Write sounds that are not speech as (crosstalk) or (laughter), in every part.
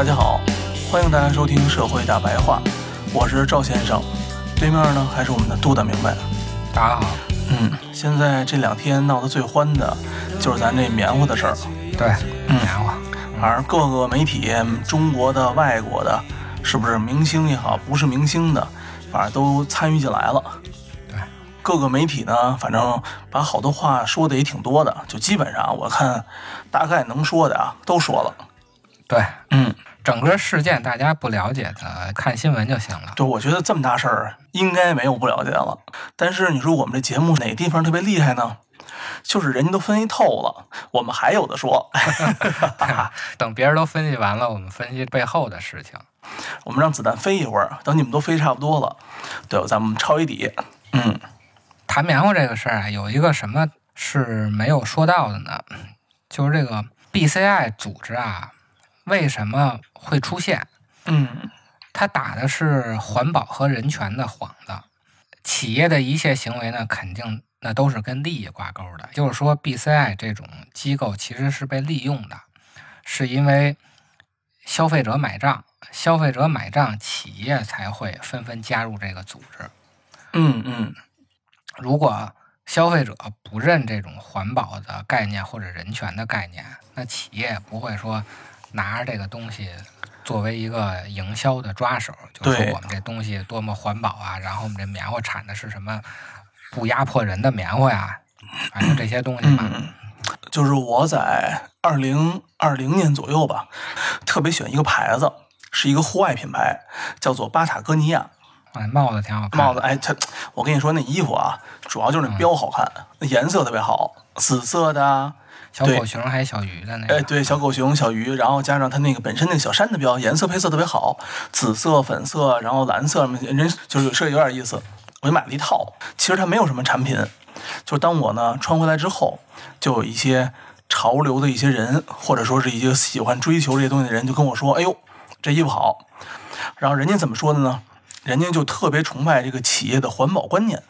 大家好，欢迎大家收听《社会大白话》，我是赵先生，对面呢还是我们的杜大明白。大家好，嗯，现在这两天闹得最欢的就是咱这棉花的事儿，对，嗯。棉花，反正各个媒体，中国的、外国的，是不是明星也好，不是明星的，反正都参与进来了。对，各个媒体呢，反正把好多话说的也挺多的，就基本上我看大概能说的啊都说了。对，嗯，整个事件大家不了解的，看新闻就行了。对，我觉得这么大事儿应该没有不了解了。但是你说我们这节目哪个地方特别厉害呢？就是人家都分析透了，我们还有的说。(laughs) (laughs) (laughs) 等别人都分析完了，我们分析背后的事情。我们让子弹飞一会儿，等你们都飞差不多了，对，咱们抄一底。嗯谈棉花这个事儿啊，有一个什么是没有说到的呢？就是这个 BCI 组织啊，为什么会出现？嗯他打的是环保和人权的幌子，企业的一切行为呢，肯定那都是跟利益挂钩的。就是说，BCI 这种机构其实是被利用的，是因为消费者买账，消费者买账，企业才会纷纷加入这个组织。嗯嗯，如果消费者不认这种环保的概念或者人权的概念，那企业不会说拿着这个东西作为一个营销的抓手，就说我们这东西多么环保啊，然后我们这棉花产的是什么不压迫人的棉花呀，反正这些东西吧。嗯就是我在二零二零年左右吧，特别喜欢一个牌子，是一个户外品牌，叫做巴塔哥尼亚。哎，帽子挺好看，帽子，哎，它，我跟你说，那衣服啊，主要就是那标好看，那颜色特别好，紫色的啊，小狗熊还是小鱼的那个，哎，对，小狗熊、小鱼，然后加上它那个本身那个小山的标，颜色配色特别好，紫色、粉色，然后蓝色，人就是设计有点意思。我就买了一套，其实它没有什么产品，就是当我呢穿回来之后，就有一些潮流的一些人，或者说是一些喜欢追求这些东西的人，就跟我说：“哎呦，这衣服好。”然后人家怎么说的呢？人家就特别崇拜这个企业的环保观念。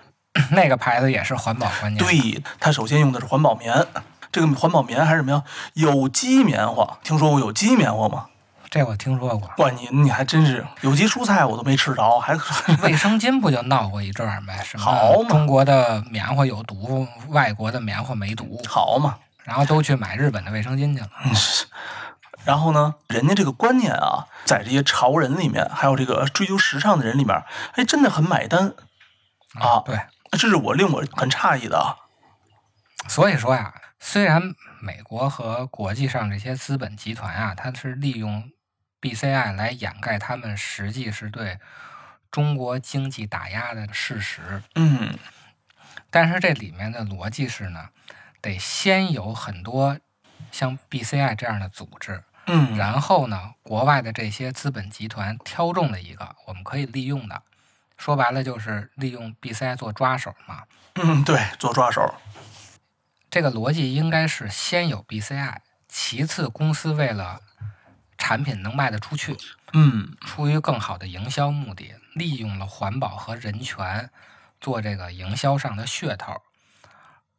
(laughs) 那个牌子也是环保观念。，对，它首先用的是环保棉，这个环保棉还是什么呀？有机棉花。听说过有机棉花吗？这我听说过。哇，你你还真是有机蔬菜我都没吃着，还 (laughs) 卫生巾不就闹过一阵儿呗？什好中国的棉花有毒，外国的棉花没毒，好嘛。然后都去买日本的卫生巾去了。然后呢，人家这个观念啊，在这些潮人里面，还有这个追求时尚的人里面，哎，真的很买单啊。对，这是我令我很诧异的啊。所以说呀，虽然美国和国际上这些资本集团啊，它是利用 BCI 来掩盖他们实际是对中国经济打压的事实，嗯但是这里面的逻辑是呢，得先有很多像 BCI 这样的组织，嗯，然后呢，国外的这些资本集团挑中了一个我们可以利用的，说白了就是利用 BCI 做抓手嘛。嗯，对，做抓手。这个逻辑应该是先有 BCI，其次公司为了产品能卖得出去，嗯出于更好的营销目的，利用了环保和人权做这个营销上的噱头，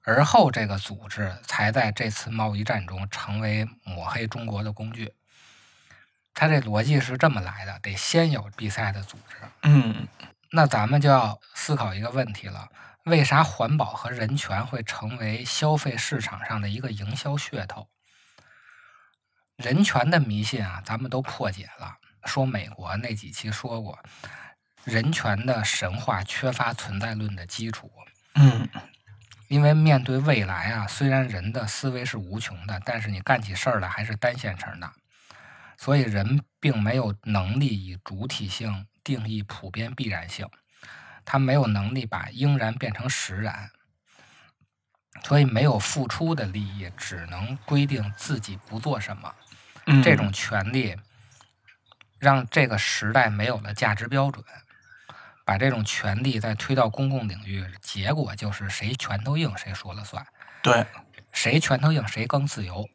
而后这个组织才在这次贸易战中成为抹黑中国的工具。它这逻辑是这么来的，得先有 BCI 的组织。嗯那咱们就要思考一个问题了：为啥环保和人权会成为消费市场上的一个营销噱头？人权的迷信啊，咱们都破解了。说美国那几期说过，人权的神话缺乏存在论的基础。嗯因为面对未来啊，虽然人的思维是无穷的，但是你干起事儿来还是单线程的，所以人并没有能力以主体性定义普遍必然性，他没有能力把应然变成实然，所以没有付出的利益，只能规定自己不做什么。嗯，这种权利让这个时代没有了价值标准，把这种权利再推到公共领域，结果就是谁拳头硬谁说了算，对谁拳头硬谁更自由。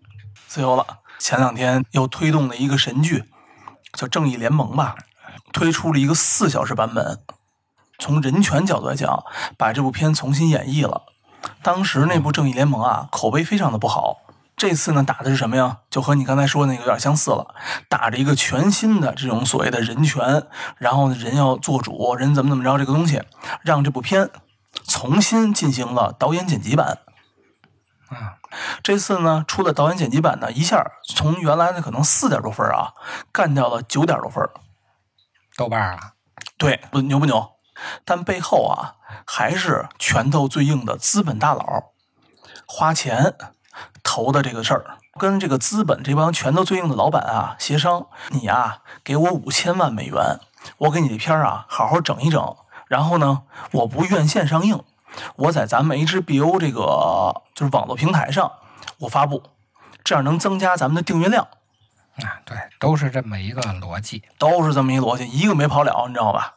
自由了。前两天又推动了一个神剧，叫《正义联盟》吧，推出了一个四小时版本。从人权角度来讲，把这部片重新演绎了。当时那部《正义联盟》啊，口碑非常的不好。这次呢，打的是什么呀？就和你刚才说的那个有点相似了，打着一个全新的这种所谓的人权，然后呢，人要做主，人怎么怎么着这个东西，让这部片重新进行了导演剪辑版。啊，这次呢，出的导演剪辑版呢，一下从原来的可能四点多分啊，干掉了九点多分。豆瓣啊，对，不牛不牛？但背后啊，还是拳头最硬的资本大佬花钱投的这个事儿，跟这个资本这帮拳头最硬的老板啊协商，你啊、给我五千万美元，我给你这片儿啊好好整一整，然后呢，我不院线上映，我在咱们 HBO 这个就是网络平台上我发布，这样能增加咱们的订阅量，啊，对，都是这么一个逻辑。都是这么一逻辑，一个没跑了，你知道吧？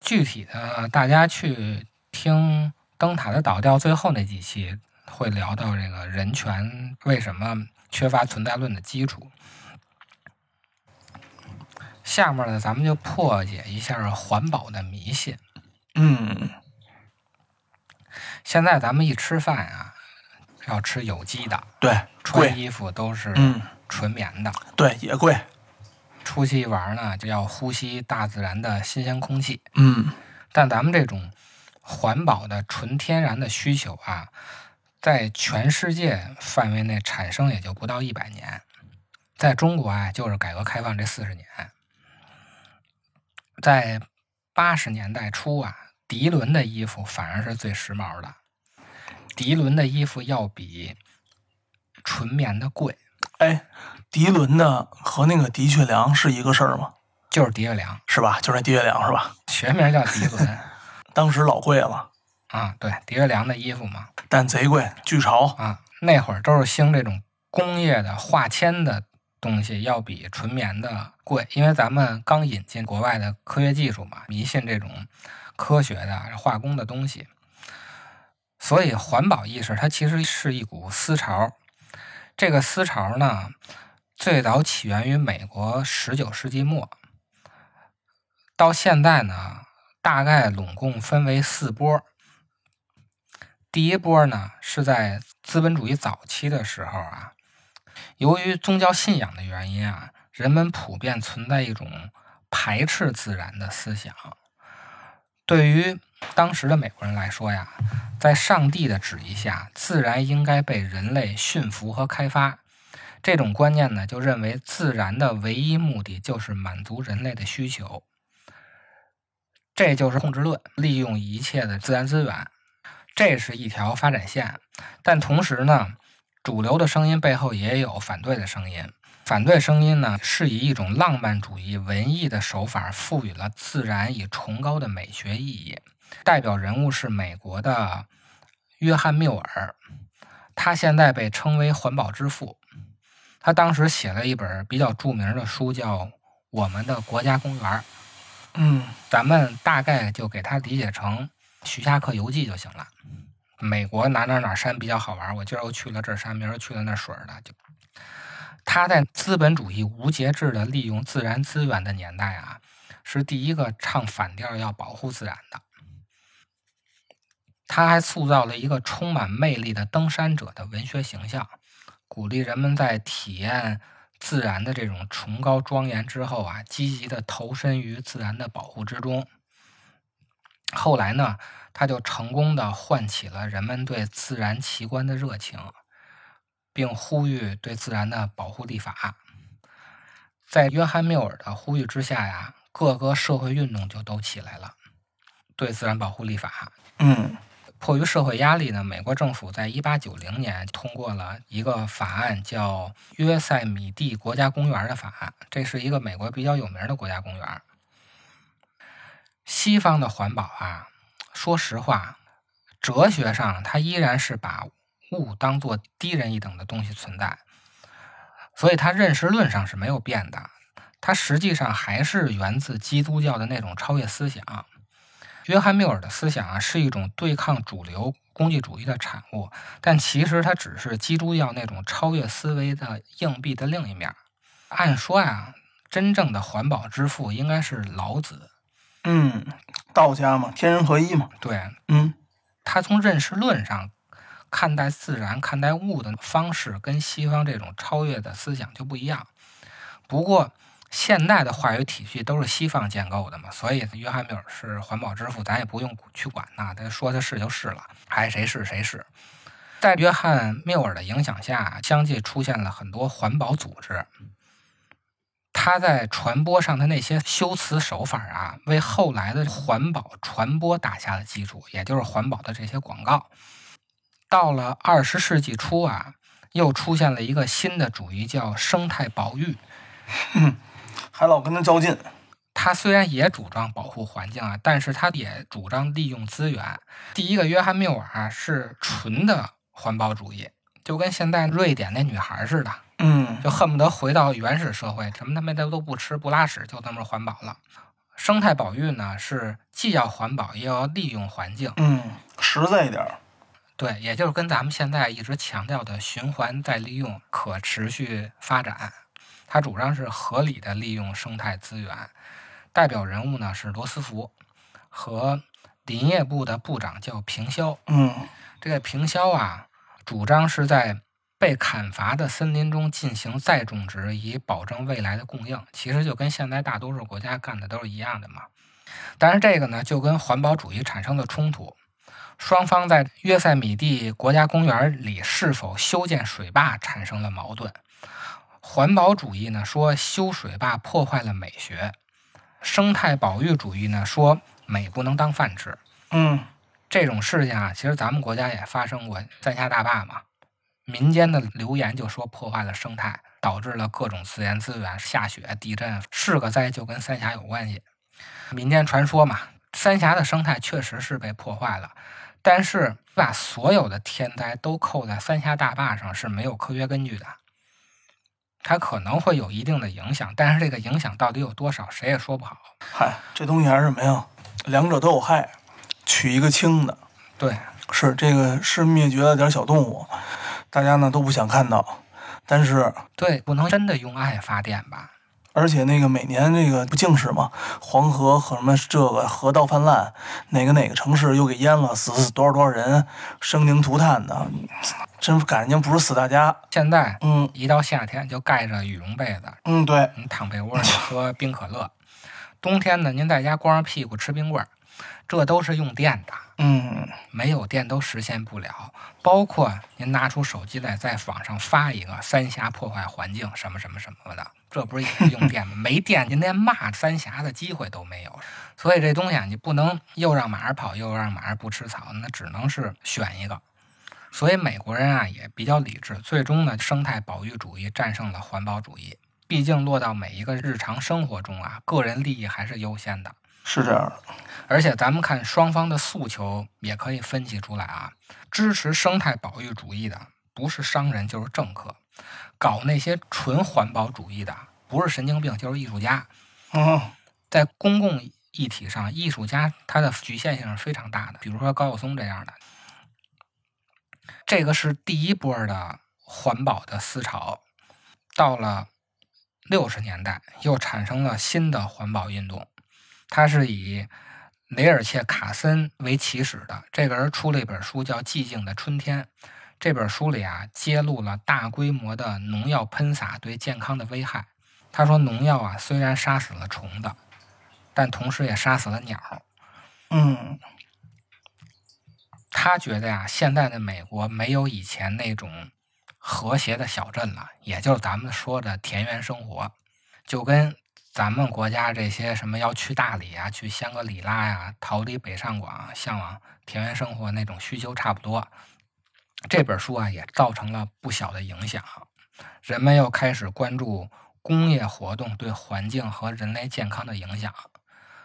具体的，大家去听《灯塔的倒掉》最后那几期，会聊到这个人权为什么缺乏存在论的基础。下面呢，咱们就破解一下环保的迷信。嗯，现在咱们一吃饭啊，要吃有机的，对，穿衣服都是嗯，纯棉的，对，也贵，出去玩呢就要呼吸大自然的新鲜空气。嗯。但咱们这种环保的纯天然的需求啊，在全世界范围内产生也就不到一百年，在中国啊，就是改革开放这四十年，在八十年代初啊，涤纶的衣服反而是最时髦的，涤纶的衣服要比纯棉的贵，哎，涤纶的和那个的确良是一个事儿吗？就是的确良，是吧？就是那的确良是吧？学名叫涤纶 (laughs) 当时老贵了，啊，对，的确良的衣服嘛，但贼贵，巨潮。啊，那会儿都是兴这种工业的化纤的东西，要比纯棉的贵，因为咱们刚引进国外的科学技术嘛，迷信这种科学的化工的东西，所以环保意识它其实是一股思潮。这个思潮呢，最早起源于美国十九世纪末，到现在呢，大概拢共分为四波。第一波呢，是在资本主义早期的时候啊，由于宗教信仰的原因啊，人们普遍存在一种排斥自然的思想。对于当时的美国人来说呀，在上帝的旨意下，自然应该被人类驯服和开发。这种观念呢，就认为自然的唯一目的就是满足人类的需求，这就是控制论，利用一切的自然资源。这是一条发展线，但同时呢，主流的声音背后也有反对的声音。反对声音呢，是以一种浪漫主义文艺的手法，赋予了自然以崇高的美学意义。代表人物是美国的约翰缪尔，他现在被称为环保之父。他当时写了一本比较著名的书，叫《我们的国家公园》。嗯咱们大概就给它理解成徐霞客游记就行了。美国哪哪哪山比较好玩，我今儿又去了这山，明儿去了那水儿的。就他在资本主义无节制的利用自然资源的年代啊，是第一个唱反调要保护自然的。他还塑造了一个充满魅力的登山者的文学形象，鼓励人们在体验自然的这种崇高庄严之后啊，积极的投身于自然的保护之中。后来呢，他就成功的唤起了人们对自然奇观的热情，并呼吁对自然的保护立法。在约翰缪尔的呼吁之下呀，各个社会运动就都起来了，对自然保护立法。嗯迫于社会压力呢，美国政府在一八九零年通过了一个法案，叫《约塞米蒂国家公园的法案》。这是一个美国比较有名的国家公园。西方的环保啊，说实话，哲学上它依然是把物当做低人一等的东西存在，所以它认识论上是没有变的。它实际上还是源自基督教的那种超越思想。约翰缪尔的思想啊，是一种对抗主流功利主义的产物，但其实它只是基督教那种超越思维的硬币的另一面。按说呀，真正的环保之父应该是老子。嗯，道家嘛，天人合一嘛。对嗯他从认识论上看待自然、看待物的方式，跟西方这种超越的思想就不一样。不过，现代的话语体系都是西方建构的嘛，所以约翰缪尔是环保之父，咱也不用去管他，他说他是就是了，爱谁是谁是。在约翰缪尔的影响下，相继出现了很多环保组织。他在传播上的那些修辞手法啊，为后来的环保传播打下了基础，也就是环保的这些广告。到了二十世纪初啊，又出现了一个新的主义，叫生态保育。(laughs) 还老跟他较劲。他虽然也主张保护环境啊，但是他也主张利用资源。第一个约翰缪尔啊是纯的环保主义，就跟现在瑞典那女孩似的，嗯就恨不得回到原始社会，什么他妈的都不吃不拉屎，就这么环保了。生态保育呢是既要环保又要利用环境，嗯，实在一点儿。对，也就是跟咱们现在一直强调的循环再利用、可持续发展，它主张是合理的利用生态资源。代表人物呢是罗斯福和林业部的部长叫平霄。嗯这个平霄啊，主张是在被砍伐的森林中进行再种植，以保证未来的供应。其实就跟现在大多数国家干的都是一样的嘛。但是这个呢，就跟环保主义产生了冲突。双方在约塞米蒂国家公园里是否修建水坝产生了矛盾。环保主义呢说修水坝破坏了美学，生态保育主义呢说美不能当饭吃。嗯这种事情啊，其实咱们国家也发生过，三峡大坝嘛，民间的流言就说破坏了生态，导致了各种自然资源下雪、地震，是个灾就跟三峡有关系。民间传说嘛，三峡的生态确实是被破坏了，但是把所有的天灾都扣在三峡大坝上是没有科学根据的。它可能会有一定的影响，但是这个影响到底有多少，谁也说不好。嗨，这东西还是什么呀？两者都有害，取一个轻的。对，是这个是灭绝了点儿小动物，大家呢都不想看到。但是，对，不能真的用爱发电吧？而且那个每年那个不净是吗？黄河和什么这个河道泛滥，哪个哪个城市又给淹了，死死多少多少人，生灵涂炭的，真感情不是死大家。现在嗯一到夏天就盖着羽绒被子，嗯，对，你躺被窝里喝冰可乐；冬天呢，您在家光着屁股吃冰棍儿，这都是用电的，嗯没有电都实现不了。包括您拿出手机来在网上发一个“三峡破坏环境”什么什么什么的，这不是也是用电吗？没电，您连骂三峡的机会都没有。所以这东西啊，你不能又让马儿跑，又让马儿不吃草，那只能是选一个。所以美国人啊也比较理智，最终呢，生态保育主义战胜了环保主义。毕竟落到每一个日常生活中啊，个人利益还是优先的。是这样的。而且咱们看双方的诉求也可以分析出来啊，支持生态保育主义的不是商人就是政客，搞那些纯环保主义的不是神经病就是艺术家。哦在公共议题上，艺术家他的局限性是非常大的，比如说高晓松这样的。这个是第一波的环保的思潮，到了六十年代又产生了新的环保运动，它是以雷尔切·卡森为起始的。这个人出了一本书叫《寂静的春天》，这本书里啊揭露了大规模的农药喷洒对健康的危害。他说，农药啊虽然杀死了虫子，但同时也杀死了鸟。嗯他觉得呀，现在的美国没有以前那种和谐的小镇了，也就是咱们说的田园生活。就跟咱们国家这些什么要去大理啊、去香格里拉呀、逃离北上广、向往田园生活那种需求差不多。这本书啊，也造成了不小的影响，人们又开始关注工业活动对环境和人类健康的影响。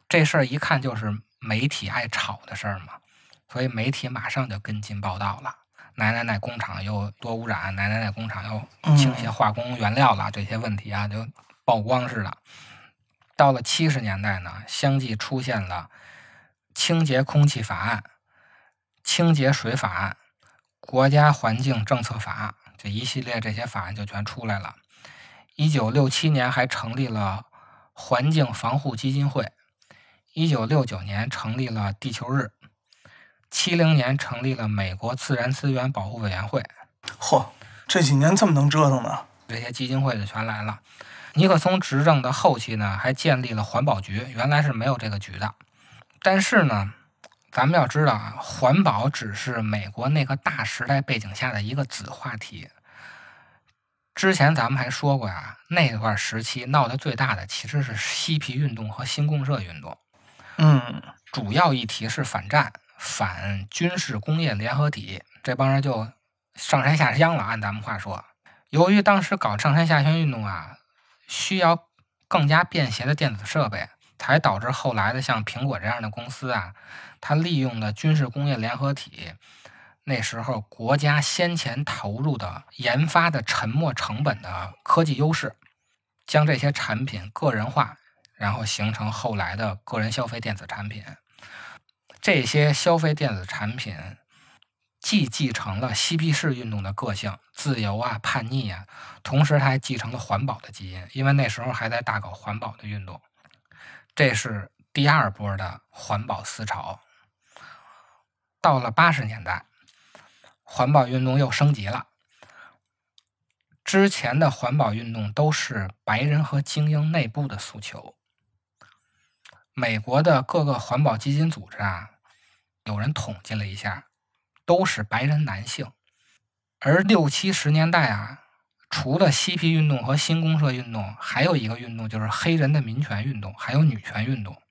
这事儿一看就是媒体爱炒的事儿嘛，所以媒体马上就跟进报道了。哪哪哪工厂又多污染，哪哪哪工厂又倾泻化工原料了，这些问题啊就曝光似的。到了七十年代呢，相继出现了清洁空气法案、清洁水法案、国家环境政策法，这一系列这些法案就全出来了。一九六七年还成立了环境防护基金会。一九六九年成立了地球日，七零年成立了美国自然资源保护委员会。嚯，这几年这么能折腾呢？这些基金会就全来了。尼克松执政的后期呢，还建立了环保局，原来是没有这个局的。但是呢，咱们要知道啊，环保只是美国那个大时代背景下的一个子话题。之前咱们还说过呀，那段时期闹得最大的其实是嬉皮运动和新公社运动。嗯，主要议题是反战、反军事工业联合体，这帮人就上山下乡了。按咱们话说，由于当时搞上山下乡运动啊，需要更加便携的电子设备，才导致后来的像苹果这样的公司啊，它利用了军事工业联合体那时候国家先前投入的研发的沉没成本的科技优势，将这些产品个人化。然后形成后来的个人消费电子产品，这些消费电子产品既继承了嬉皮士运动的个性，自由啊、叛逆啊，同时它还继承了环保的基因，因为那时候还在大搞环保的运动。这是第二波的环保思潮。到了八十年代，环保运动又升级了。之前的环保运动都是白人和精英内部的诉求。美国的各个环保基金组织啊，有人统计了一下，都是白人男性。而六七十年代啊，除了嬉皮运动和新公社运动，还有一个运动就是黑人的民权运动，还有女权运动。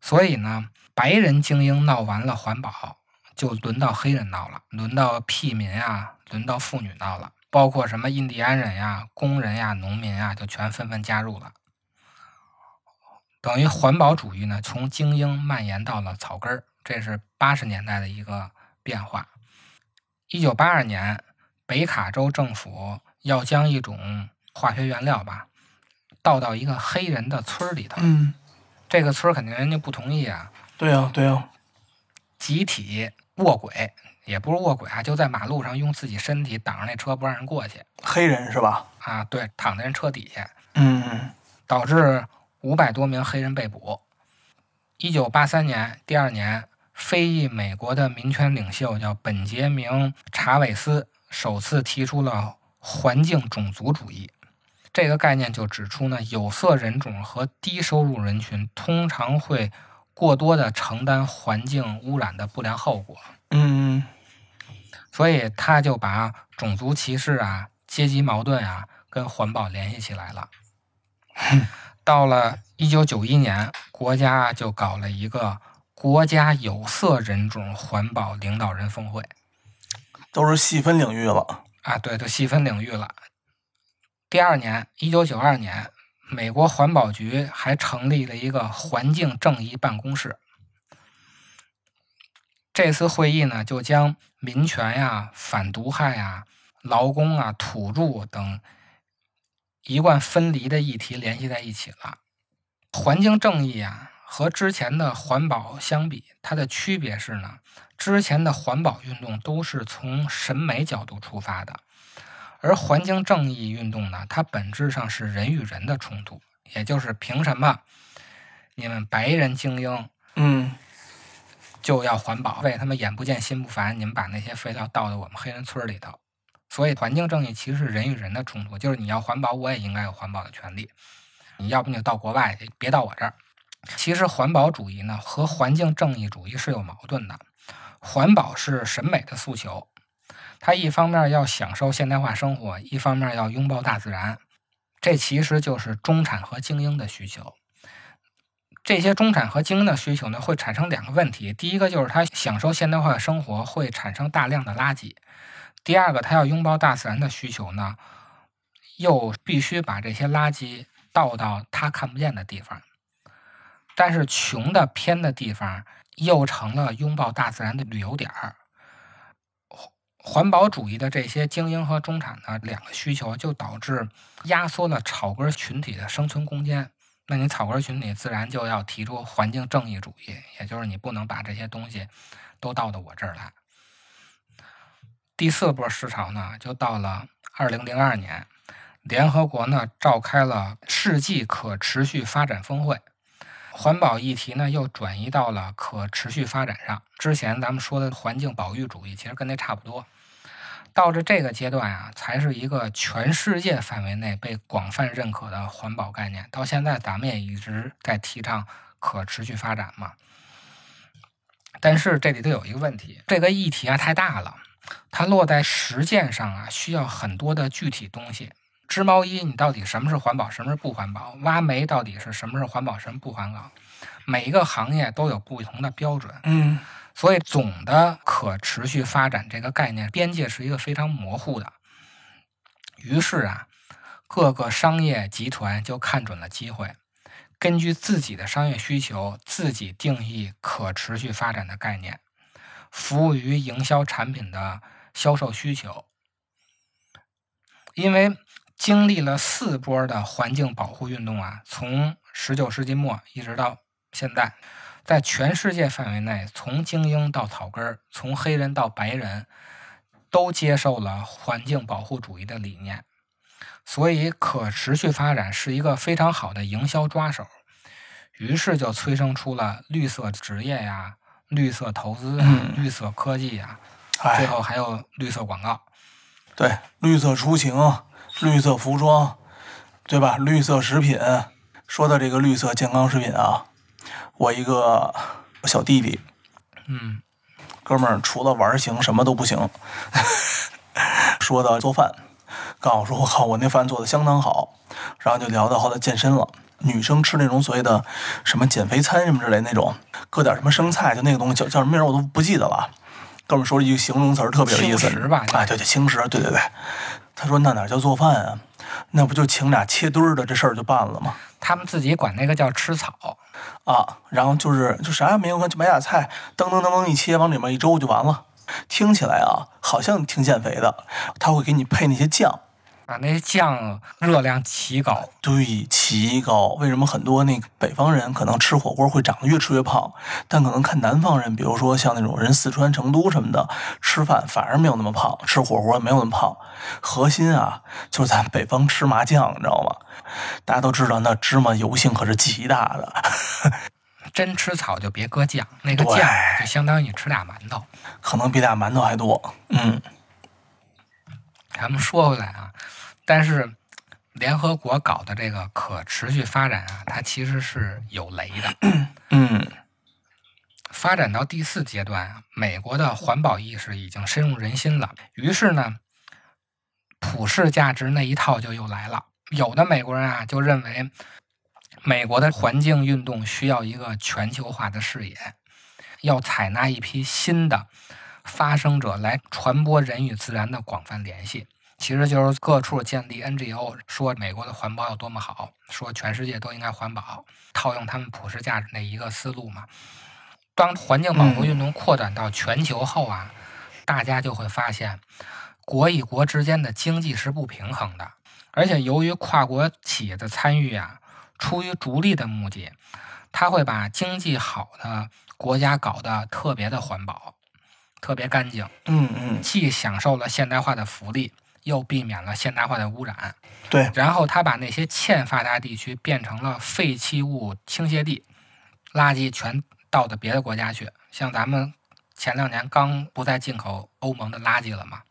所以呢，白人精英闹完了环保，就轮到黑人闹了，轮到屁民啊，轮到妇女闹了，包括什么印第安人呀、工人呀、农民啊，就全纷纷加入了。等于环保主义呢，从精英蔓延到了草根儿，这是八十年代的一个变化。一九八二年，北卡州政府要将一种化学原料吧，倒到一个黑人的村儿里头。嗯，这个村儿肯定人家不同意啊，对啊、对啊、集体卧轨，也不是卧轨啊，就在马路上用自己身体挡着那车不让人过去黑人是吧？啊，对，躺在人车底下，嗯，导致五百多名黑人被捕。一九八三年，第二年，非裔美国的民权领袖叫本杰明·查韦斯首次提出了环境种族主义。这个概念就指出呢，有色人种和低收入人群通常会过多的承担环境污染的不良后果。嗯，所以他就把种族歧视啊、阶级矛盾啊跟环保联系起来了。(laughs) 到了一九九一年，国家就搞了一个国家有色人种环保领导人峰会都是细分领域了。啊，对，都细分领域了。第二年，一九九二年，美国环保局还成立了一个环境正义办公室。这次会议呢，就将民权呀、反毒害呀、劳工啊、土著等一贯分离的议题联系在一起了。环境正义啊，和之前的环保相比，它的区别是呢，之前的环保运动都是从审美角度出发的，而环境正义运动呢，它本质上是人与人的冲突，也就是凭什么你们白人精英嗯，就要环保，为他们眼不见心不烦，你们把那些废料倒到我们黑人村里头。所以，环境正义其实是人与人的冲突，就是你要环保，我也应该有环保的权利。你要不你就到国外去，别到我这儿。其实，环保主义呢和环境正义主义是有矛盾的。环保是审美的诉求，它一方面要享受现代化生活，一方面要拥抱大自然。这其实就是中产和精英的需求。这些中产和精英的需求呢，会产生两个问题：第一个就是他享受现代化生活会产生大量的垃圾；第二个，他要拥抱大自然的需求呢，又必须把这些垃圾倒到他看不见的地方。但是穷的偏的地方又成了拥抱大自然的旅游点儿。环保主义的这些精英和中产的两个需求，就导致压缩了草根群体的生存空间。那你草根群体自然就要提出环境正义主义，也就是你不能把这些东西都倒到我这儿来。第四波思潮呢，就到了二零零二年，联合国呢召开了世纪可持续发展峰会。环保议题呢，又转移到了可持续发展上。之前咱们说的环境保育主义，其实跟那差不多。到了这个阶段啊，才是一个全世界范围内被广泛认可的环保概念。到现在，咱们也一直在提倡可持续发展嘛。但是这里头有一个问题，这个议题啊太大了，它落在实践上啊，需要很多的具体东西。织毛衣，你到底什么是环保，什么是不环保？挖煤到底是什么是环保，什么不环保？每一个行业都有不同的标准，嗯，所以总的可持续发展这个概念边界是一个非常模糊的。于是啊，各个商业集团就看准了机会，根据自己的商业需求，自己定义可持续发展的概念，服务于营销产品的销售需求，因为。经历了四波的环境保护运动啊，从十九世纪末一直到现在，在全世界范围内，从精英到草根儿，从黑人到白人，都接受了环境保护主义的理念。所以，可持续发展是一个非常好的营销抓手。于是就催生出了绿色职业呀、绿色投资、绿色科技呀，最后还有绿色广告。对，绿色出行。绿色服装，对吧？绿色食品，说到这个绿色健康食品啊，我一个小弟弟，嗯，哥们儿除了玩行什么都不行。(laughs) 说到做饭，告诉我说我靠，我那饭做的相当好。然后就聊到后来健身了，女生吃那种所谓的什么减肥餐什么之类那种，搁点什么生菜，就那个东西叫叫什么名我都不记得了。哥们儿说了一句形容词儿特别有意思，吧？哎，对对，轻食，对对对。他说：“那哪叫做饭啊？那不就请俩切墩儿的，这事儿就办了吗？他们自己管那个叫吃草啊。然后就是就啥也没有，就买俩菜，噔噔噔噔一切，往里面一粥就完了。听起来啊，好像挺减肥的。他会给你配那些酱。”啊，那酱热量奇高，对，奇高。为什么很多那个北方人可能吃火锅会长得越吃越胖，但可能看南方人，比如说像那种人四川成都什么的，吃饭反而没有那么胖，吃火锅没有那么胖。核心啊，就是咱北方吃麻酱，你知道吗？大家都知道，那芝麻油性可是极大的。(laughs) 真吃草就别搁酱，那个酱就相当于吃俩馒头，可能比俩馒头还多。嗯。咱们说回来啊，但是联合国搞的这个可持续发展啊，它其实是有雷的。(clears throat) 嗯，发展到第四阶段啊，美国的环保意识已经深入人心了，于是呢，普世价值那一套就又来了。有的美国人啊，就认为美国的环境运动需要一个全球化的视野，要采纳一批新的。发生者来传播人与自然的广泛联系，其实就是各处建立 NGO，说美国的环保有多么好，说全世界都应该环保，套用他们普世价值那一个思路嘛。当环境保护运动扩展到全球后啊，大家就会发现，国与国之间的经济是不平衡的，而且由于跨国企业的参与啊，出于逐利的目的，他会把经济好的国家搞得特别的环保。特别干净，嗯嗯，既享受了现代化的福利，又避免了现代化的污染。对，然后他把那些欠发达地区变成了废弃物倾泻地，垃圾全倒到别的国家去。像咱们前两年刚不再进口欧盟的垃圾了嘛？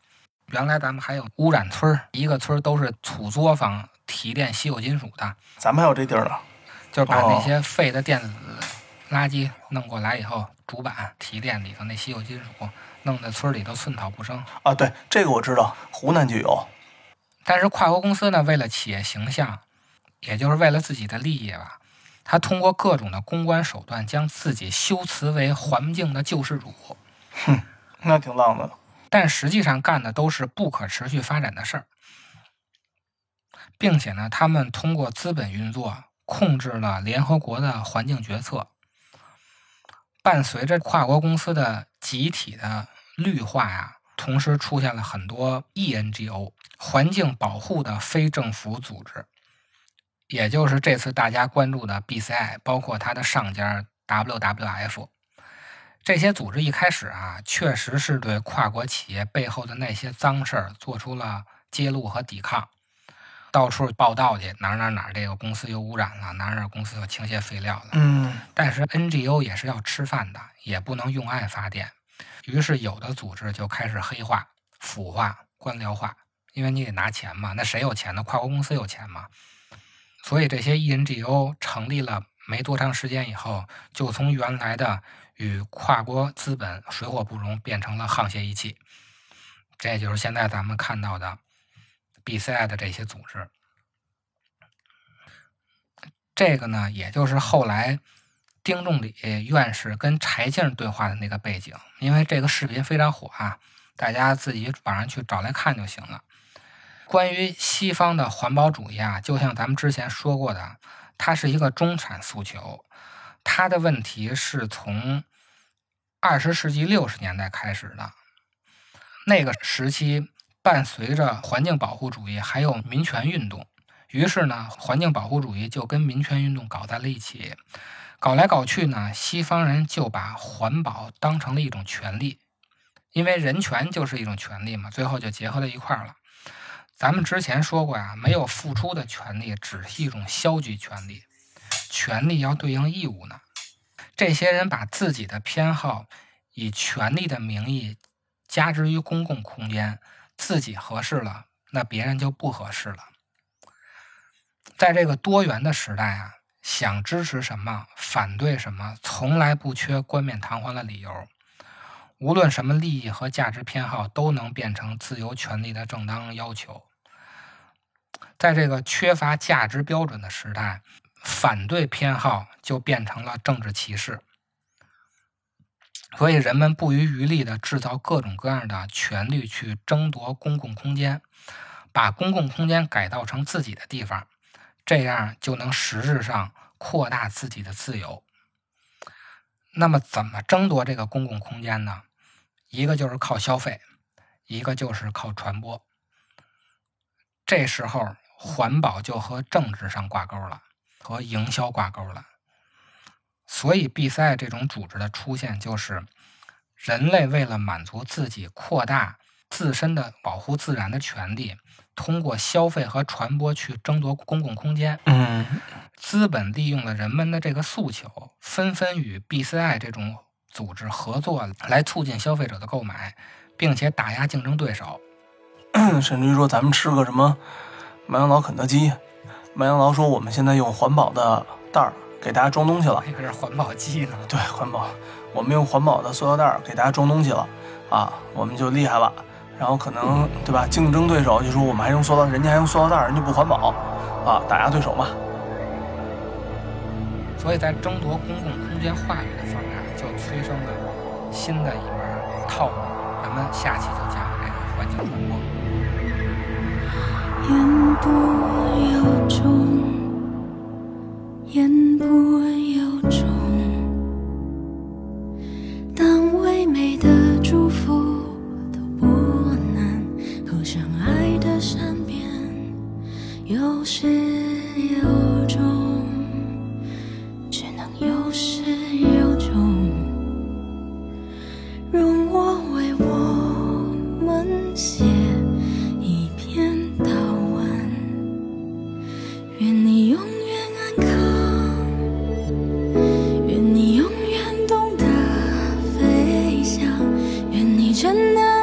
原来咱们还有污染村，一个村都是土作坊提炼稀有金属的。咱们还有这地儿呢，就是把那些废的电子垃圾弄过来以后，主板提炼里头那稀有金属。弄得村里头寸草不生啊！对，这个我知道，湖南就有。但是跨国公司呢，为了企业形象，也就是为了自己的利益吧，他通过各种的公关手段，将自己修辞为环境的救世主。哼那挺浪的。但实际上干的都是不可持续发展的事儿，并且呢，他们通过资本运作控制了联合国的环境决策。伴随着跨国公司的集体的绿化呀，同时出现了很多 ENGO 环境保护的非政府组织，也就是这次大家关注的 BCI，包括它的上家 WWF。这些组织一开始啊，确实是对跨国企业背后的那些脏事儿做出了揭露和抵抗，到处报道去，哪儿哪儿哪儿这个公司又污染了，哪儿哪儿公司又倾泻废料了。嗯但是 NGO 也是要吃饭的，也不能用爱发电。于是有的组织就开始黑化、腐化、官僚化，因为你得拿钱嘛。那谁有钱呢？跨国公司有钱嘛。所以这些 ENGO 成立了没多长时间以后，就从原来的与跨国资本水火不容，变成了沆瀣一气。这就是现在咱们看到的 BCI 的这些组织。这个呢，也就是后来丁仲礼院士跟柴静对话的那个背景，因为这个视频非常火啊，大家自己网上去找来看就行了。关于西方的环保主义啊，就像咱们之前说过的，它是一个中产诉求，它的问题是从二十世纪六十年代开始的，那个时期伴随着环境保护主义还有民权运动。于是呢，环境保护主义就跟民权运动搞在了一起，搞来搞去呢，西方人就把环保当成了一种权利，因为人权就是一种权利嘛，最后就结合在一块儿了。咱们之前说过呀，没有付出的权利只是一种消极权利，权利要对应义务呢。这些人把自己的偏好以权利的名义加之于公共空间，自己合适了，那别人就不合适了。在这个多元的时代啊，想支持什么，反对什么，从来不缺冠冕堂皇的理由。无论什么利益和价值偏好，都能变成自由权利的正当要求。在这个缺乏价值标准的时代，反对偏好就变成了政治歧视。所以，人们不遗余力地制造各种各样的权利去争夺公共空间，把公共空间改造成自己的地方。这样就能实质上扩大自己的自由。那么，怎么争夺这个公共空间呢？一个就是靠消费，一个就是靠传播。这时候，环保就和政治上挂钩了，和营销挂钩了。所以，BCI 这种组织的出现，就是人类为了满足自己扩大自身的保护自然的权利。通过消费和传播去争夺公共空间，嗯，资本利用了人们的这个诉求，纷纷与 BCI 这种组织合作，来促进消费者的购买，并且打压竞争对手。(coughs) 甚至于说咱们吃个什么麦当劳、肯德基，麦当劳说我们现在用环保的袋儿给大家装东西了，那个是环保机呢。对，环保，我们用环保的塑料袋儿给大家装东西了，啊，我们就厉害了。然后可能对吧？竞争对手就说我们还用塑料，人家还用塑料袋，人家不环保，啊，打压对手嘛。所以在争夺公共空间话语的方面，就催生了新的一门套路。咱们下期就讲这个环境传播。言不由衷，言不真的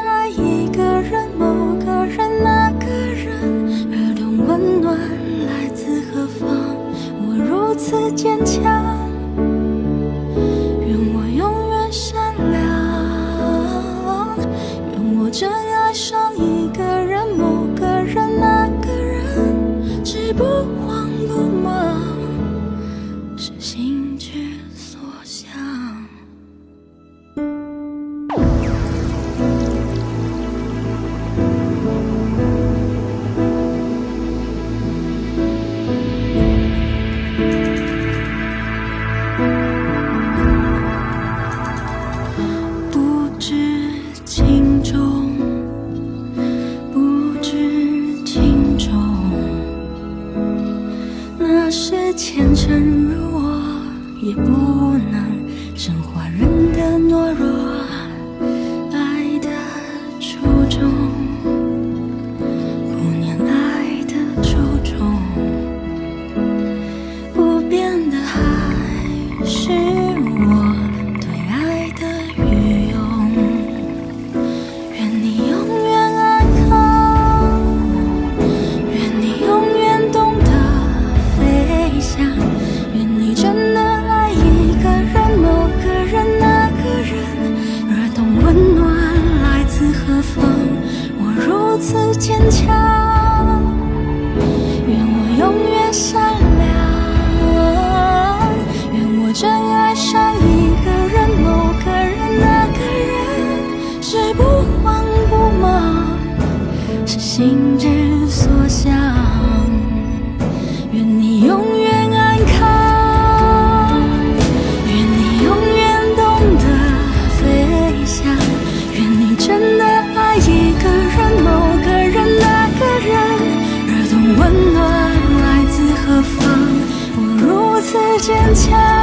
坚强，